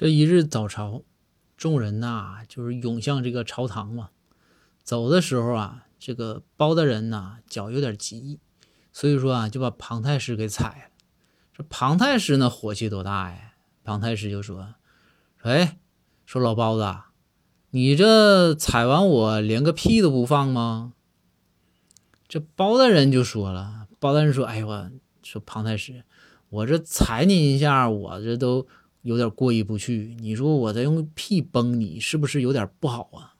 这一日早朝，众人呐就是涌向这个朝堂嘛。走的时候啊，这个包大人呐脚有点急，所以说啊就把庞太师给踩了。这庞太师呢火气多大呀？庞太师就说：“哎，说老包子，你这踩完我连个屁都不放吗？”这包大人就说了：“包大人说，哎呦我说庞太师，我这踩你一下，我这都。”有点过意不去，你说我再用屁崩你，是不是有点不好啊？